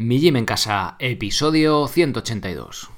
Mi Gym en Casa, episodio 182.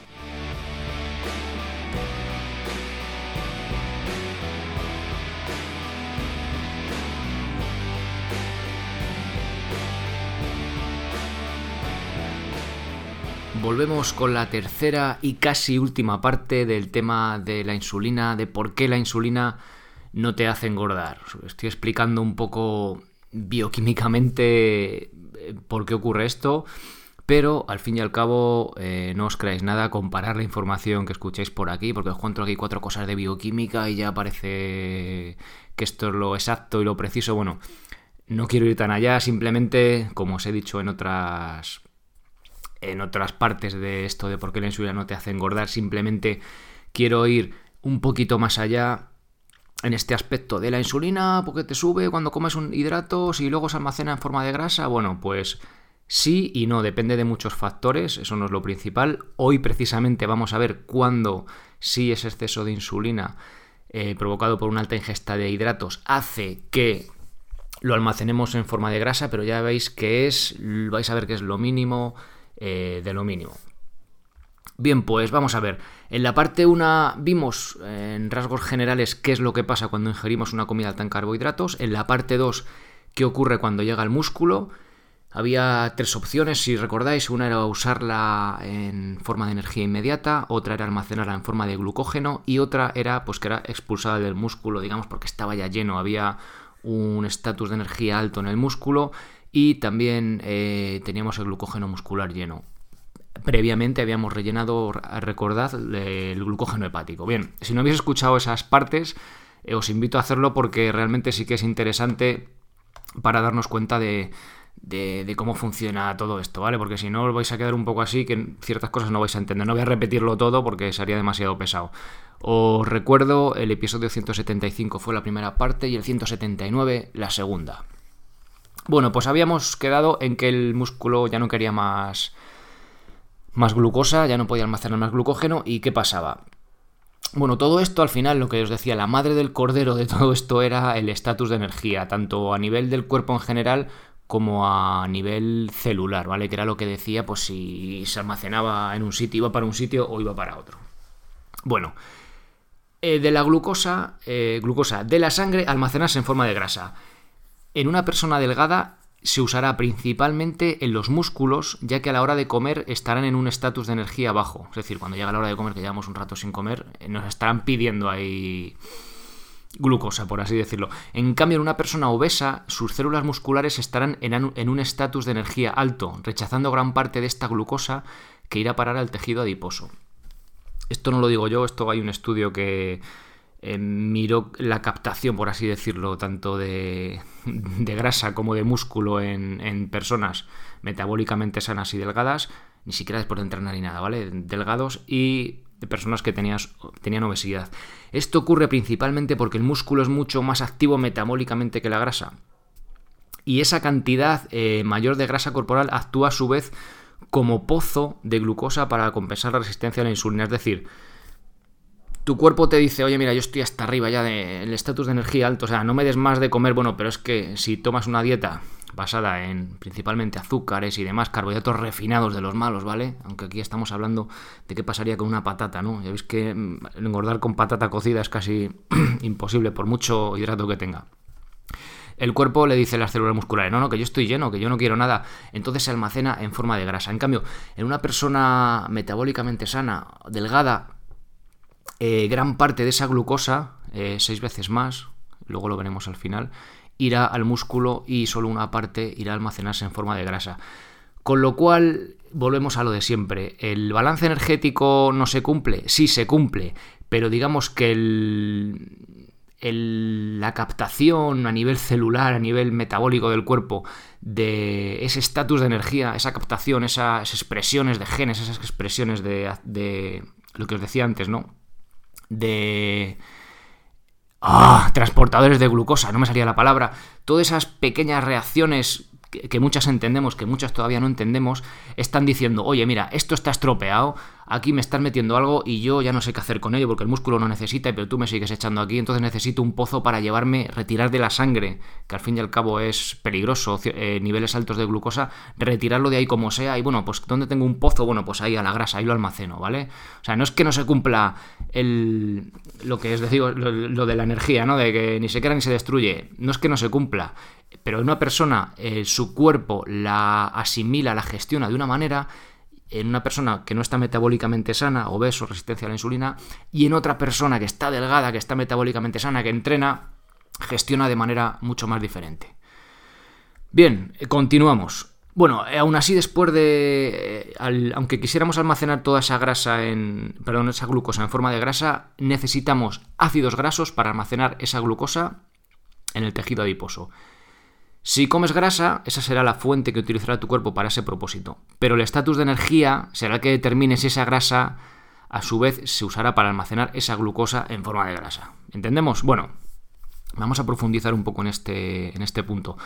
Volvemos con la tercera y casi última parte del tema de la insulina, de por qué la insulina no te hace engordar. Estoy explicando un poco bioquímicamente eh, por qué ocurre esto, pero al fin y al cabo eh, no os creáis nada comparar la información que escucháis por aquí, porque os cuento aquí cuatro cosas de bioquímica y ya parece que esto es lo exacto y lo preciso. Bueno, no quiero ir tan allá, simplemente, como os he dicho en otras en otras partes de esto de por qué la insulina no te hace engordar, simplemente quiero ir un poquito más allá en este aspecto de la insulina, porque te sube cuando comes un hidrato, si luego se almacena en forma de grasa, bueno, pues sí y no, depende de muchos factores, eso no es lo principal. Hoy precisamente vamos a ver cuándo sí ese exceso de insulina eh, provocado por una alta ingesta de hidratos hace que lo almacenemos en forma de grasa, pero ya veis que es, vais a ver que es lo mínimo, eh, de lo mínimo. Bien, pues vamos a ver. En la parte 1 vimos en rasgos generales qué es lo que pasa cuando ingerimos una comida alta en carbohidratos. En la parte 2 qué ocurre cuando llega al músculo. Había tres opciones, si recordáis. Una era usarla en forma de energía inmediata, otra era almacenarla en forma de glucógeno y otra era pues que era expulsada del músculo, digamos, porque estaba ya lleno, había un estatus de energía alto en el músculo y también eh, teníamos el glucógeno muscular lleno. Previamente habíamos rellenado, recordad, el glucógeno hepático. Bien, si no habéis escuchado esas partes, eh, os invito a hacerlo porque realmente sí que es interesante para darnos cuenta de, de, cómo funciona todo esto, ¿vale? Porque si no os vais a quedar un poco así, que ciertas cosas no vais a entender. No voy a repetirlo todo porque sería demasiado pesado. Os recuerdo, el episodio 175 fue la primera parte y el 179 la segunda. Bueno, pues habíamos quedado en que el músculo ya no quería más, más glucosa, ya no podía almacenar más glucógeno. ¿Y qué pasaba? Bueno, todo esto al final, lo que os decía, la madre del cordero de todo esto era el estatus de energía, tanto a nivel del cuerpo en general como a nivel celular, ¿vale? Que era lo que decía, pues si se almacenaba en un sitio, iba para un sitio o iba para otro. Bueno, eh, de la glucosa, eh, glucosa de la sangre almacenarse en forma de grasa. En una persona delgada se usará principalmente en los músculos, ya que a la hora de comer estarán en un estatus de energía bajo. Es decir, cuando llega la hora de comer, que llevamos un rato sin comer, eh, nos estarán pidiendo ahí glucosa, por así decirlo. En cambio, en una persona obesa, sus células musculares estarán en un estatus de energía alto, rechazando gran parte de esta glucosa que irá a parar al tejido adiposo. Esto no lo digo yo, esto hay un estudio que eh, miró la captación, por así decirlo, tanto de, grasa como de músculo en, personas metabólicamente sanas y delgadas, ni siquiera después de entrenar ni nada, ¿vale? Delgados y de personas que tenían, tenían obesidad. Esto ocurre principalmente porque el músculo es mucho más activo metabólicamente que la grasa. Y esa cantidad eh, mayor de grasa corporal actúa a su vez como pozo de glucosa para compensar la resistencia a la insulina. Es decir, tu cuerpo te dice, oye, mira, yo estoy hasta arriba ya del estatus de energía alto, o sea, no me des más de comer, bueno, pero es que si tomas una dieta basada en principalmente azúcares y demás, carbohidratos refinados de los malos, ¿vale? Aunque aquí estamos hablando de qué pasaría con una patata, ¿no? Ya veis que mm, engordar con patata cocida es casi imposible por mucho hidrato que tenga. el cuerpo le dice a las células musculares, no, no, que yo estoy lleno, que yo no quiero nada. Entonces se almacena en forma de grasa. En cambio, en una persona metabólicamente sana, delgada, eh, gran parte de esa glucosa, eh, seis veces más, luego lo veremos al final, irá al músculo y solo una parte irá a almacenarse en forma de grasa. Con lo cual, volvemos a lo de siempre. ¿El balance energético no se cumple? Sí, se cumple, pero digamos que la captación a nivel celular, a nivel metabólico del cuerpo, de ese estatus de energía, esa captación, esas expresiones de genes, esas expresiones de lo que os decía antes, ¿no? De ¡Ah! transportadores de glucosa, no me salía la palabra. Todas esas pequeñas reacciones que, muchas entendemos, que muchas todavía no entendemos, están diciendo, oye, mira, esto está estropeado, aquí me estás metiendo algo y yo ya no sé qué hacer con ello porque el músculo no necesita, pero tú me sigues echando aquí, entonces necesito un pozo para llevarme, retirar de la sangre, que al fin y al cabo es peligroso, eh, niveles altos de glucosa, retirarlo de ahí como sea y bueno, pues ¿dónde tengo un pozo? Bueno, pues ahí a la grasa, ahí lo almaceno, ¿vale? O sea, no es que no se cumpla el, lo que es decir, lo, de la energía, ¿no? De que ni se crea ni se destruye, no es que no se cumpla, pero una persona, eh, su cuerpo la asimila, la gestiona de una manera, en una persona que no está metabólicamente sana, obeso, resistencia a la insulina, y en otra persona que está delgada, que está metabólicamente sana, que entrena, gestiona de manera mucho más diferente. Bien, eh, continuamos. Bueno, eh, aún así, después de. aunque quisiéramos almacenar toda esa grasa en. Perdón, esa glucosa en forma de grasa, necesitamos ácidos grasos para almacenar esa glucosa en el tejido adiposo. Si comes grasa, esa será la fuente que utilizará tu cuerpo para ese propósito. Pero el estatus de energía será el que determine si esa grasa a su vez se usará para almacenar esa glucosa en forma de grasa. ¿Entendemos? Bueno, vamos a profundizar un poco en este, en este punto.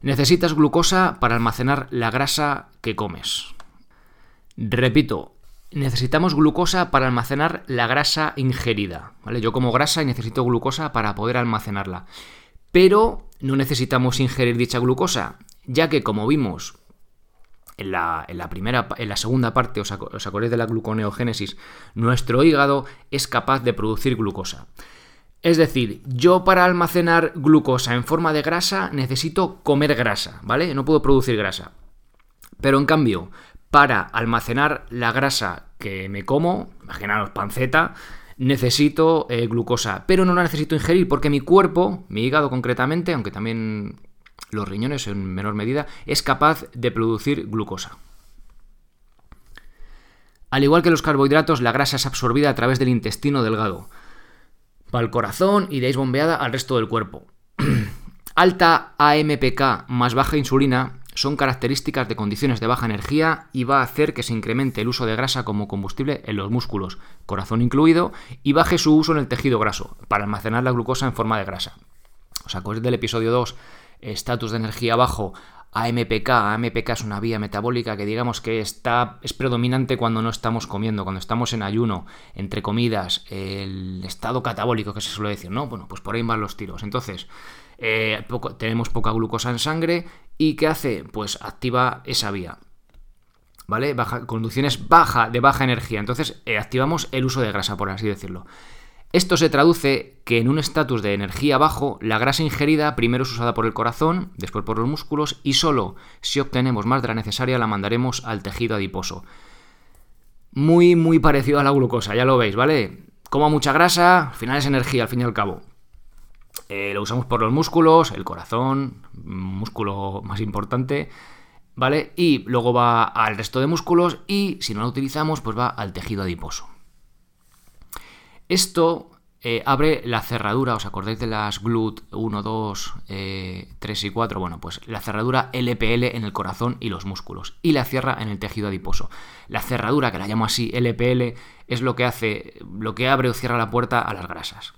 Necesitas glucosa para almacenar la grasa que comes. Repito, necesitamos glucosa para almacenar la grasa ingerida. ¿vale? Yo como grasa y necesito glucosa para poder almacenarla. Pero no necesitamos ingerir dicha glucosa, ya que como vimos en la, primera, en la segunda parte, os, acordáis de la gluconeogénesis, nuestro hígado es capaz de producir glucosa. Es decir, yo para almacenar glucosa en forma de grasa necesito comer grasa, ¿vale? No puedo producir grasa. Pero en cambio, para almacenar la grasa que me como, imaginaros panceta, necesito eh, glucosa, pero no la necesito ingerir porque mi cuerpo, mi hígado concretamente, aunque también los riñones en menor medida, es capaz de producir glucosa. Al igual que los carbohidratos, la grasa es absorbida a través del intestino delgado, para el corazón y de ahí bombeada al resto del cuerpo. Alta AMPK más baja insulina son características de condiciones de baja energía y va a hacer que se incremente el uso de grasa como combustible en los músculos, corazón incluido, y baje su uso en el tejido graso, para almacenar la glucosa en forma de grasa. ¿Os acordáis del episodio 2? Estatus de energía bajo, AMPK. AMPK es una vía metabólica que digamos que está, es predominante cuando no estamos comiendo, cuando estamos en ayuno, entre comidas, el estado catabólico que se suele decir, ¿no? Bueno, pues por ahí van los tiros. Entonces, eh, tenemos poca glucosa en sangre y ¿qué hace? Pues activa esa vía. ¿Vale? Baja, conducciones baja, de baja energía. Entonces eh, activamos el uso de grasa, por así decirlo. Esto se traduce que en un estatus de energía bajo, la grasa ingerida primero es usada por el corazón, después por los músculos y solo si obtenemos más de la necesaria la mandaremos al tejido adiposo. Muy, muy parecido a la glucosa, ya lo veis, ¿vale? Como mucha grasa, al final es energía, al fin y al cabo. Eh, lo usamos por los músculos, el corazón, músculo más importante, ¿vale? Y luego va al resto de músculos y si no lo utilizamos, pues va al tejido adiposo. Esto eh, abre la cerradura, ¿os acordáis de las GLUT 1, 2, 3 y 4? Bueno, pues la cerradura LPL en el corazón y los músculos y la cierra en el tejido adiposo. La cerradura, que la llamo así LPL, es lo que hace, lo que abre o cierra la puerta a las grasas.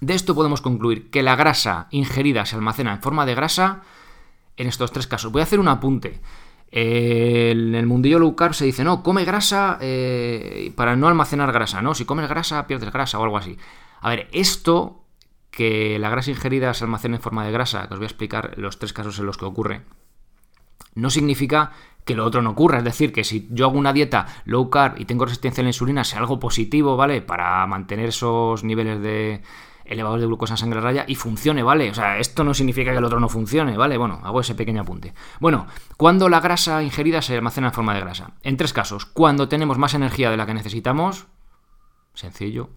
De esto podemos concluir que la grasa ingerida se almacena en forma de grasa en estos tres casos. Voy a hacer un apunte. en el mundillo low carb se dice, no, come grasa eh, para no almacenar grasa, ¿no? Si comes grasa, pierdes grasa o algo así. A ver, esto, que la grasa ingerida se almacena en forma de grasa, que os voy a explicar los tres casos en los que ocurre, no significa que lo otro no ocurra. Es decir, que si yo hago una dieta low carb y tengo resistencia a la insulina, sea algo positivo, ¿vale? Para mantener esos niveles de, elevados de glucosa en sangre raya y funcione, ¿vale? O sea, esto no significa que el otro no funcione, ¿vale? Bueno, hago ese pequeño apunte. Bueno, cuando la grasa ingerida se almacena en forma de grasa. En tres casos. Cuando tenemos más energía de la que necesitamos, sencillo.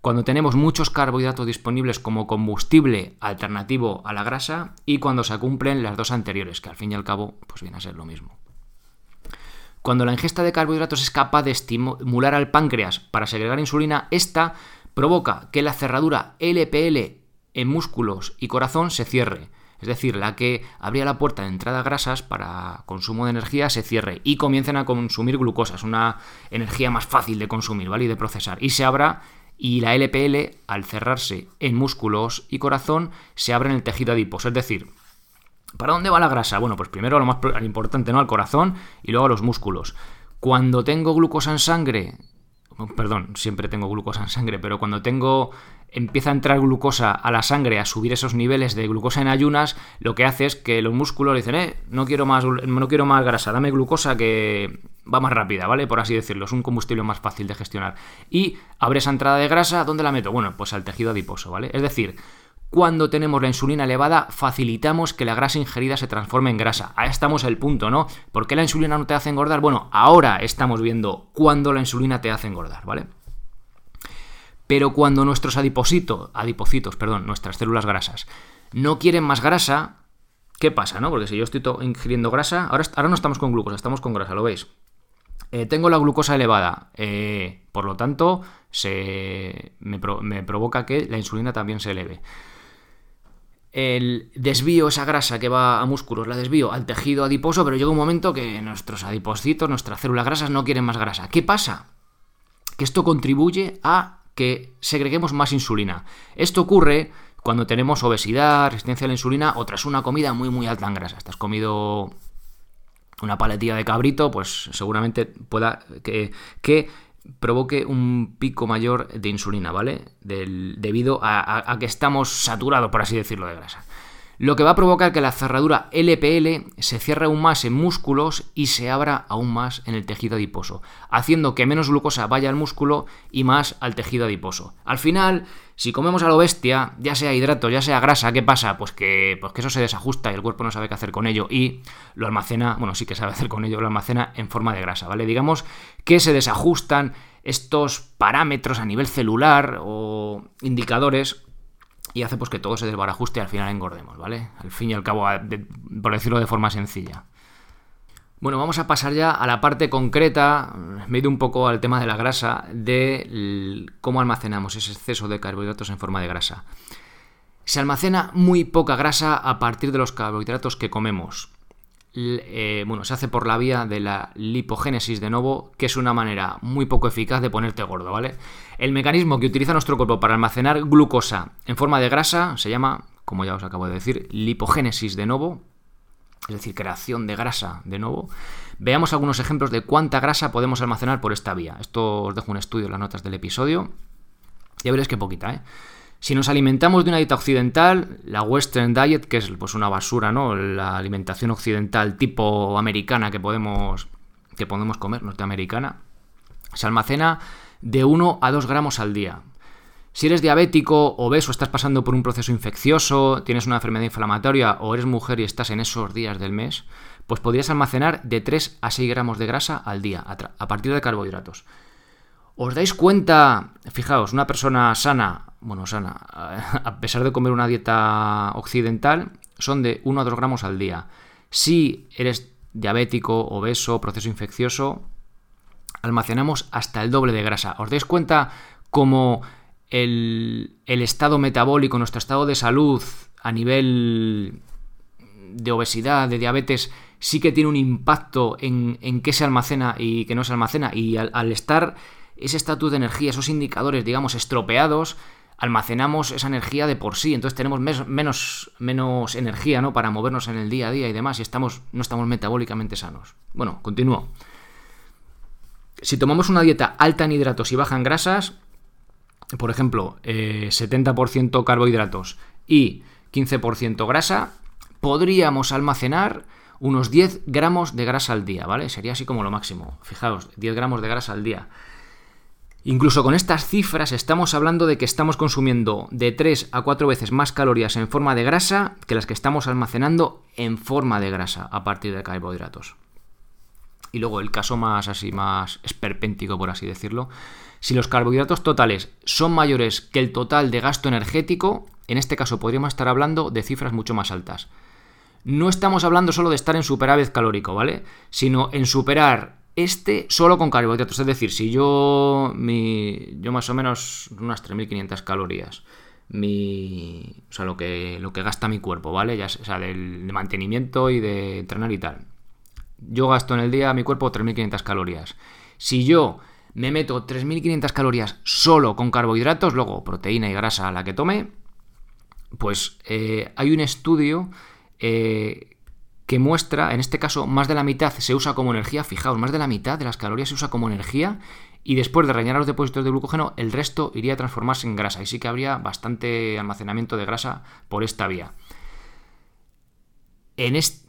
Cuando tenemos muchos carbohidratos disponibles como combustible alternativo a la grasa y cuando se cumplen las dos anteriores, que al fin y al cabo pues viene a ser lo mismo. Cuando la ingesta de carbohidratos es capaz de estimular al páncreas para segregar insulina, esta provoca que la cerradura LPL en músculos y corazón se cierre. Es decir, la que abría la puerta de entrada a grasas para consumo de energía se cierre y comiencen a consumir glucosa. Es una energía más fácil de consumir, ¿vale? Y de procesar. Y se abra y la LPL, al cerrarse en músculos y corazón, se abre en el tejido adiposo. Es decir, ¿para dónde va la grasa? Bueno, pues primero lo más importante, ¿no? Al corazón y luego a los músculos. Cuando tengo glucosa en sangre, perdón, siempre tengo glucosa en sangre, pero cuando tengo empieza a entrar glucosa a la sangre, a subir esos niveles de glucosa en ayunas, lo que hace es que los músculos dicen, eh, no quiero más, no quiero más grasa, dame glucosa que va más rápida, ¿vale? Por así decirlo, es un combustible más fácil de gestionar. Y abre esa entrada de grasa, ¿dónde la meto? Bueno, pues al tejido adiposo, ¿vale? Es decir, cuando tenemos la insulina elevada, facilitamos que la grasa ingerida se transforme en grasa. Ahí estamos el punto, ¿no? ¿Por qué la insulina no te hace engordar? Bueno, ahora estamos viendo cuándo la insulina te hace engordar, ¿vale? Pero cuando nuestros adipocitos, adipocitos, perdón, nuestras células grasas, no quieren más grasa, ¿qué pasa, no? Porque si yo estoy ingiriendo grasa, ahora, ahora no estamos con glucosa, estamos con grasa, ¿lo veis? Eh, tengo la glucosa elevada, eh, por lo tanto, se, me provoca que la insulina también se eleve el desvío esa grasa que va a músculos, la desvío al tejido adiposo, pero llega un momento que nuestros adipocitos, nuestras células grasas no quieren más grasa. ¿Qué pasa? Que esto contribuye a que segreguemos más insulina. Esto ocurre cuando tenemos obesidad, resistencia a la insulina o tras una comida muy muy alta en grasa. Estás comido una paletilla de cabrito, pues seguramente pueda que, que provoque un pico mayor de insulina, ¿vale? debido a, que estamos saturados, por así decirlo, de grasa. Lo que va a provocar que la cerradura LPL se cierre aún más en músculos y se abra aún más en el tejido adiposo, haciendo que menos glucosa vaya al músculo y más al tejido adiposo. Al final, si comemos a lo bestia, ya sea hidrato, ya sea grasa, ¿qué pasa? Pues que, pues que eso se desajusta y el cuerpo no sabe qué hacer con ello y lo almacena, bueno, sí que sabe hacer con ello, lo almacena en forma de grasa, ¿vale? Digamos que se desajustan estos parámetros a nivel celular o indicadores y hace pues que todo se desbarajuste y al final engordemos, ¿vale? Al fin y al cabo, por decirlo de forma sencilla. Bueno, vamos a pasar ya a la parte concreta, me he ido un poco al tema de la grasa, de cómo almacenamos ese exceso de carbohidratos en forma de grasa. Se almacena muy poca grasa a partir de los carbohidratos que comemos. Eh, bueno, se hace por la vía de la lipogénesis de nuevo, que es una manera muy poco eficaz de ponerte gordo, ¿vale? El mecanismo que utiliza nuestro cuerpo para almacenar glucosa en forma de grasa se llama, como ya os acabo de decir, lipogénesis de nuevo, es decir, creación de grasa de nuevo. Veamos algunos ejemplos de cuánta grasa podemos almacenar por esta vía. Esto os dejo un estudio en las notas del episodio. Ya veréis que poquita, ¿eh? Si nos alimentamos de una dieta occidental, la Western Diet, que es pues una basura, ¿no? La alimentación occidental tipo americana que podemos, que podemos comer, norteamericana, se almacena de 1 a 2 gramos al día. Si eres diabético, obeso, estás pasando por un proceso infeccioso, tienes una enfermedad inflamatoria o eres mujer y estás en esos días del mes, pues podrías almacenar de 3 a 6 gramos de grasa al día a partir de carbohidratos. ¿Os dais cuenta? Fijaos, una persona sana, bueno, sana, a pesar de comer una dieta occidental, son de 1 a 2 gramos al día. Si eres diabético, obeso, proceso infeccioso, almacenamos hasta el doble de grasa. ¿Os dais cuenta cómo el, estado metabólico, nuestro estado de salud a nivel de obesidad, de diabetes, sí que tiene un impacto en, qué se almacena y qué no se almacena? Y al estar ese estatus de energía, esos indicadores, digamos, estropeados, almacenamos esa energía de por sí, entonces tenemos menos, menos energía ¿no? para movernos en el día a día y demás, y estamos, no estamos metabólicamente sanos. Bueno, continúo. Si tomamos una dieta alta en hidratos y baja en grasas, por ejemplo, 70% eh, carbohidratos y 15% grasa, podríamos almacenar unos 10 gramos de grasa al día, ¿vale? Sería así como lo máximo. Fijaos, 10 gramos de grasa al día. Incluso con estas cifras estamos hablando de que estamos consumiendo de 3 a 4 veces más calorías en forma de grasa que las que estamos almacenando en forma de grasa a partir de carbohidratos. Y luego el caso más así, más esperpéntico, por así decirlo. Si los carbohidratos totales son mayores que el total de gasto energético, en este caso podríamos estar hablando de cifras mucho más altas. No estamos hablando solo de estar en superávit calórico, ¿vale? Sino en superar este solo con carbohidratos. Es decir, si yo, mi, yo más o menos unas 3.500 calorías, mi, o sea, lo que, lo que gasta mi cuerpo, ¿vale? Ya, o sea, del, de mantenimiento y de entrenar y tal. Yo gasto en el día mi cuerpo 3.500 calorías. Si yo me meto 3.500 calorías solo con carbohidratos, luego proteína y grasa a la que tome, pues eh, hay un estudio eh, que muestra, en este caso, más de la mitad se usa como energía, fijaos, más de la mitad de las calorías se usa como energía y después de rellenar los depósitos de glucógeno, el resto iría a transformarse en grasa y sí que habría bastante almacenamiento de grasa por esta vía.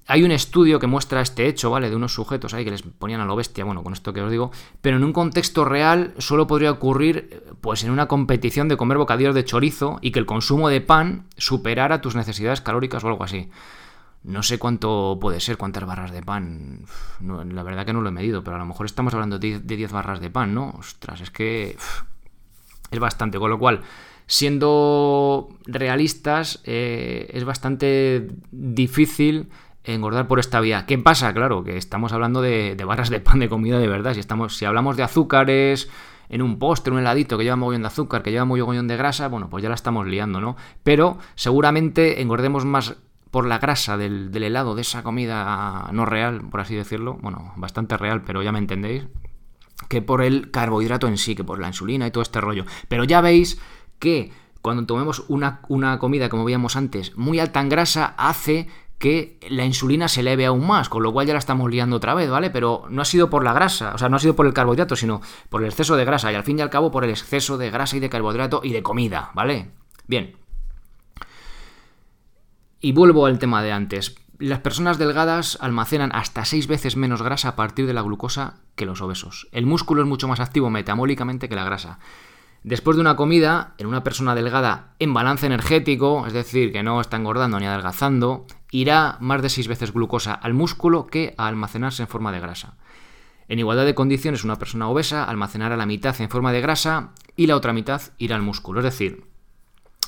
Hay un estudio que muestra este hecho, ¿vale? De unos sujetos ahí que les ponían a lo bestia, bueno, con esto que os digo, pero en un contexto real solo podría ocurrir, pues en una competición de comer bocadillos de chorizo y que el consumo de pan superara tus necesidades calóricas o algo así. No sé cuánto puede ser, cuántas barras de pan. la verdad que no lo he medido, pero a lo mejor estamos hablando de 10 barras de pan, ¿no? Ostras, es que es bastante. Con lo cual, siendo realistas, eh, es bastante difícil engordar por esta vía. ¿Qué pasa? Claro, que estamos hablando de, barras de pan de comida de verdad. Si, estamos, si hablamos de azúcares en un postre, un heladito que lleva mogollón de azúcar, que lleva mogollón de grasa, bueno, pues ya la estamos liando, ¿no? Pero seguramente engordemos más por la grasa del, helado, de esa comida no real, por así decirlo, bueno, bastante real, pero ya me entendéis, que por el carbohidrato en sí, que por la insulina y todo este rollo. Pero ya veis que cuando tomemos una, una comida, como veíamos antes, muy alta en grasa, hace que la insulina se eleve aún más, con lo cual ya la estamos liando otra vez, ¿vale? Pero no ha sido por la grasa, o sea, no ha sido por el carbohidrato, sino por el exceso de grasa, y al fin y al cabo por el exceso de grasa y de carbohidrato y de comida, ¿vale? Bien, y vuelvo al tema de antes. Las personas delgadas almacenan hasta 6 veces menos grasa a partir de la glucosa que los obesos. El músculo es mucho más activo metabólicamente que la grasa. Después de una comida, en una persona delgada en balance energético, es decir, que no está engordando ni adelgazando, irá más de 6 veces glucosa al músculo que a almacenarse en forma de grasa. En igualdad de condiciones, una persona obesa almacenará la mitad en forma de grasa y la otra mitad irá al músculo. Es decir,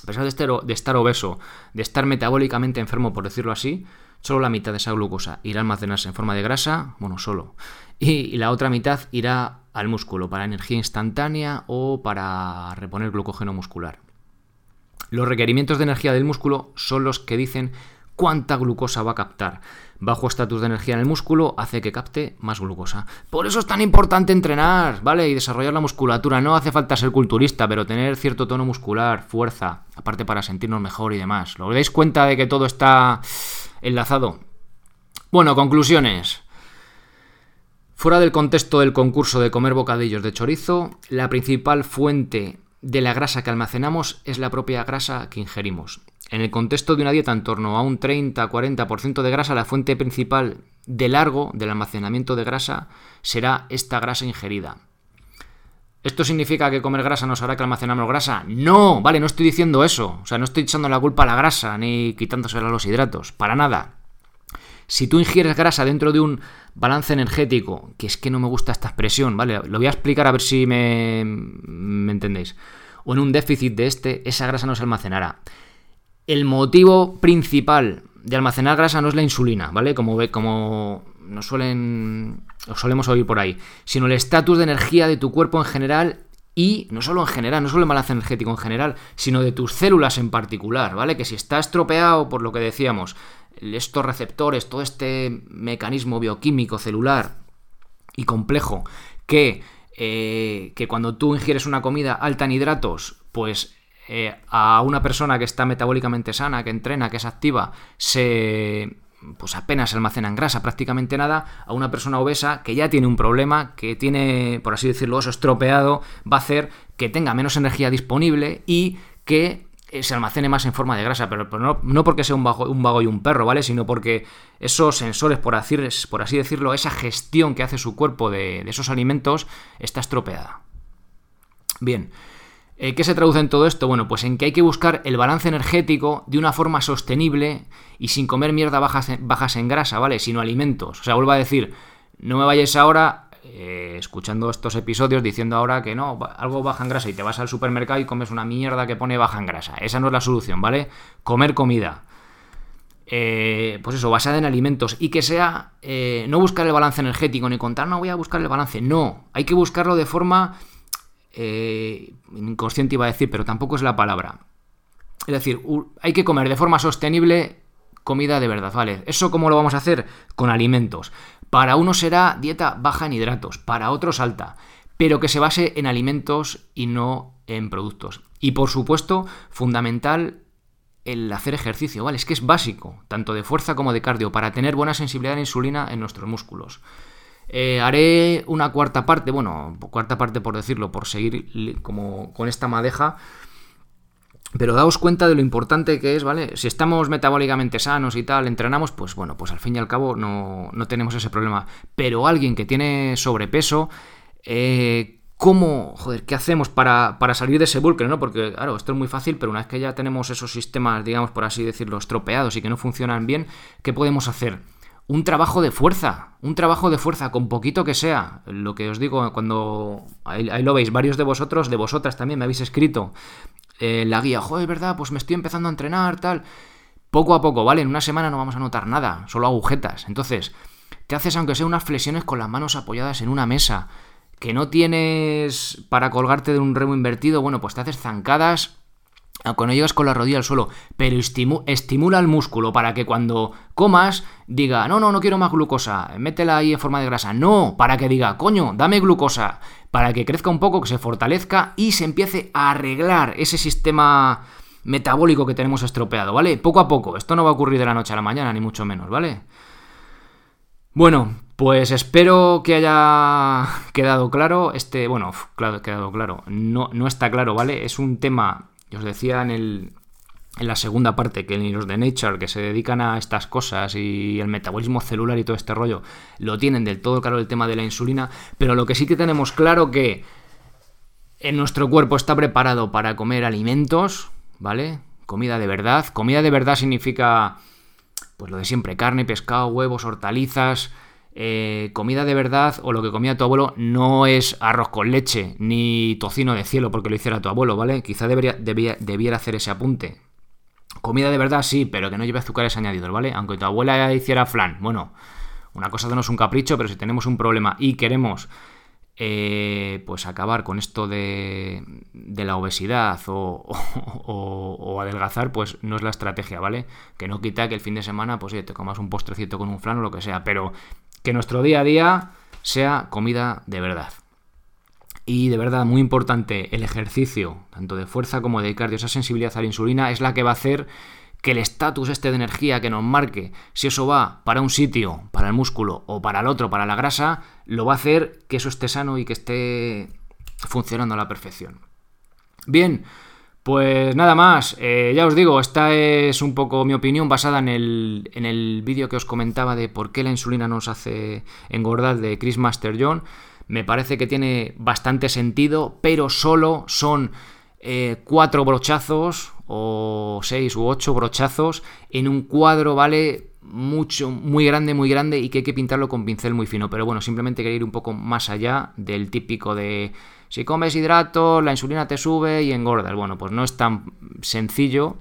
a pesar de estar, obeso, de estar metabólicamente enfermo, por decirlo así, solo la mitad de esa glucosa irá a almacenarse en forma de grasa, bueno, solo. Y, la otra mitad irá al músculo para energía instantánea o para reponer glucógeno muscular. Los requerimientos de energía del músculo son los que dicen cuánta glucosa va a captar. Bajo estatus de energía en el músculo hace que capte más glucosa. Por eso es tan importante entrenar, ¿vale? Y desarrollar la musculatura. No hace falta ser culturista, pero tener cierto tono muscular, fuerza, aparte para sentirnos mejor y demás. ¿Lo dais cuenta de que todo está enlazado? Bueno, conclusiones. Fuera del contexto del concurso de comer bocadillos de chorizo, la principal fuente de la grasa que almacenamos es la propia grasa que ingerimos. En el contexto de una dieta en torno a un 30-40% de grasa, la fuente principal de largo del almacenamiento de grasa será esta grasa ingerida. ¿Esto significa que comer grasa nos hará que almacenamos grasa? No, vale, no estoy diciendo eso. O sea, no estoy echando la culpa a la grasa ni quitándosela a los hidratos, para nada. Si tú ingieres grasa dentro de un balance energético, que es que no me gusta esta expresión, ¿vale? Lo voy a explicar a ver si me, me entendéis. O en un déficit de este, esa grasa no se almacenará el motivo principal de almacenar grasa no es la insulina, ¿vale? Como, como nos suelen, solemos oír por ahí, sino el estatus de energía de tu cuerpo en general y no solo en general, no solo el balance energético en general, sino de tus células en particular, ¿vale? Que si está estropeado por lo que decíamos, estos receptores, todo este mecanismo bioquímico celular y complejo que, eh, que cuando tú ingieres una comida alta en hidratos, pues eh, a una persona que está metabólicamente sana, que entrena, que es activa, se pues apenas almacena en grasa, prácticamente nada, a una persona obesa que ya tiene un problema, que tiene, por así decirlo, eso estropeado, va a hacer que tenga menos energía disponible y que eh, se almacene más en forma de grasa, pero, no, porque sea un vago, y un perro, ¿vale? Sino porque esos sensores, por así, por así decirlo, esa gestión que hace su cuerpo de esos alimentos está estropeada. Bien, ¿qué se traduce en todo esto? Bueno, pues en que hay que buscar el balance energético de una forma sostenible y sin comer mierda bajas en, bajas en grasa, ¿vale? Sino alimentos. O sea, vuelvo a decir, no me vayáis ahora eh, escuchando estos episodios diciendo ahora que no, algo baja en grasa y te vas al supermercado y comes una mierda que pone baja en grasa. Esa no es la solución, ¿vale? Comer comida. Eh, pues eso, basada en alimentos y que sea, eh, no buscar el balance energético ni contar, no voy a buscar el balance, no, hay que buscarlo de forma inconsciente iba a decir, pero tampoco es la palabra. Es decir, hay que comer de forma sostenible comida de verdad, ¿vale? ¿Eso cómo lo vamos a hacer? Con alimentos. Para uno será dieta baja en hidratos, para otros alta, pero que se base en alimentos y no en productos. Y por supuesto, fundamental el hacer ejercicio, ¿vale? Es que es básico, tanto de fuerza como de cardio, para tener buena sensibilidad a la insulina en nuestros músculos. Eh, haré una cuarta parte, bueno, cuarta parte por decirlo, por seguir como con esta madeja pero daos cuenta de lo importante que es, ¿vale? Si estamos metabólicamente sanos y tal, entrenamos, pues bueno, pues al fin y al cabo no, tenemos ese problema. Pero alguien que tiene sobrepeso, eh, ¿cómo, joder, qué hacemos para, salir de ese bucle, ¿no? Porque, claro, esto es muy fácil, pero una vez que ya tenemos esos sistemas, digamos, por así decirlo, estropeados y que no funcionan bien, ¿qué podemos hacer? Un trabajo de fuerza, un trabajo de fuerza, con poquito que sea. Lo que os digo, cuando ahí, lo veis, varios de vosotros, de vosotras también me habéis escrito eh, la guía, joder, ¿verdad? Pues me estoy empezando a entrenar, tal. Poco a poco, ¿vale? En una semana no vamos a notar nada, solo agujetas. Entonces, te haces aunque sea unas flexiones con las manos apoyadas en una mesa. Que no tienes para colgarte de un remo invertido, bueno, pues te haces zancadas cuando llegas con la rodilla al suelo, pero estimula el músculo para que cuando comas diga, no, no, no quiero más glucosa, métela ahí en forma de grasa. No, para que diga, coño, dame glucosa, para que crezca un poco, que se fortalezca y se empiece a arreglar ese sistema metabólico que tenemos estropeado, ¿vale? Poco a poco, esto no va a ocurrir de la noche a la mañana, ni mucho menos, ¿vale? Bueno, pues espero que haya quedado claro. Este, bueno, claro, quedado claro. No, no está claro, ¿vale? Es un tema os decía en, el, en la segunda parte que los de Nature que se dedican a estas cosas y el metabolismo celular y todo este rollo lo tienen del todo claro el tema de la insulina, pero lo que sí que tenemos claro que en nuestro cuerpo está preparado para comer alimentos, ¿vale? Comida de verdad. Comida de verdad significa pues lo de siempre, carne, pescado, huevos, hortalizas, eh, comida de verdad o lo que comía tu abuelo no es arroz con leche ni tocino de cielo porque lo hiciera tu abuelo, ¿vale? Quizá debería, debiera hacer ese apunte. Comida de verdad sí, pero que no lleve azúcares añadidos, ¿vale? Aunque tu abuela hiciera flan. Bueno, una cosa no es un capricho, pero si tenemos un problema y queremos eh, pues acabar con esto de, de la obesidad o, o, adelgazar, pues no es la estrategia, ¿vale? Que no quita que el fin de semana, pues te comas un postrecito con un flan o lo que sea, pero que nuestro día a día sea comida de verdad. Y de verdad, muy importante, el ejercicio, tanto de fuerza como de cardio, esa sensibilidad a la insulina es la que va a hacer que el estatus este de energía que nos marque, si eso va para un sitio, para el músculo, o para el otro, para la grasa, lo va a hacer que eso esté sano y que esté funcionando a la perfección. Bien, pues nada más, eh, ya os digo, esta es un poco mi opinión basada en el, en el vídeo que os comentaba de por qué la insulina nos hace engordar de Chris Master John. Me parece que tiene bastante sentido, pero solo son eh, cuatro brochazos o seis u ocho brochazos en un cuadro, ¿vale? Mucho, muy grande, muy grande y que hay que pintarlo con pincel muy fino. Pero bueno, simplemente quería ir un poco más allá del típico de si comes hidratos, la insulina te sube y engordas. Bueno, pues no es tan sencillo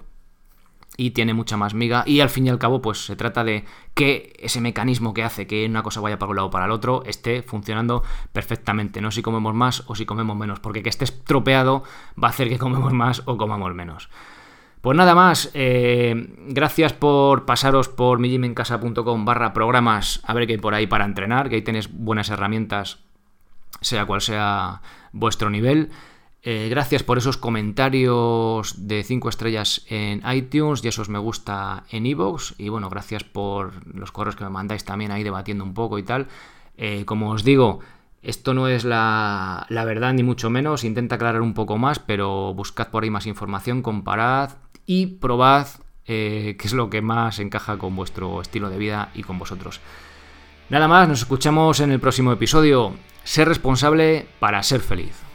y tiene mucha más miga. Y al fin y al cabo, pues se trata de que ese mecanismo que hace que una cosa vaya para un lado o para el otro esté funcionando perfectamente. No si comemos más o si comemos menos. Porque que esté estropeado va a hacer que comemos más o comamos menos. Pues nada más, eh, gracias por pasaros por mijimencasa.com barra programas a ver qué hay por ahí para entrenar, que ahí tenéis buenas herramientas sea cual sea vuestro nivel. Eh, gracias por esos comentarios de 5 estrellas en iTunes y esos me gusta en iVoox. Y bueno, gracias por los correos que me mandáis también ahí debatiendo un poco y tal. Eh, como os digo, esto no es la, verdad ni mucho menos. Intenta aclarar un poco más, pero buscad por ahí más información, comparad y probad eh, qué es lo que más encaja con vuestro estilo de vida y con vosotros. Nada más, nos escuchamos en el próximo episodio. Ser responsable para ser feliz.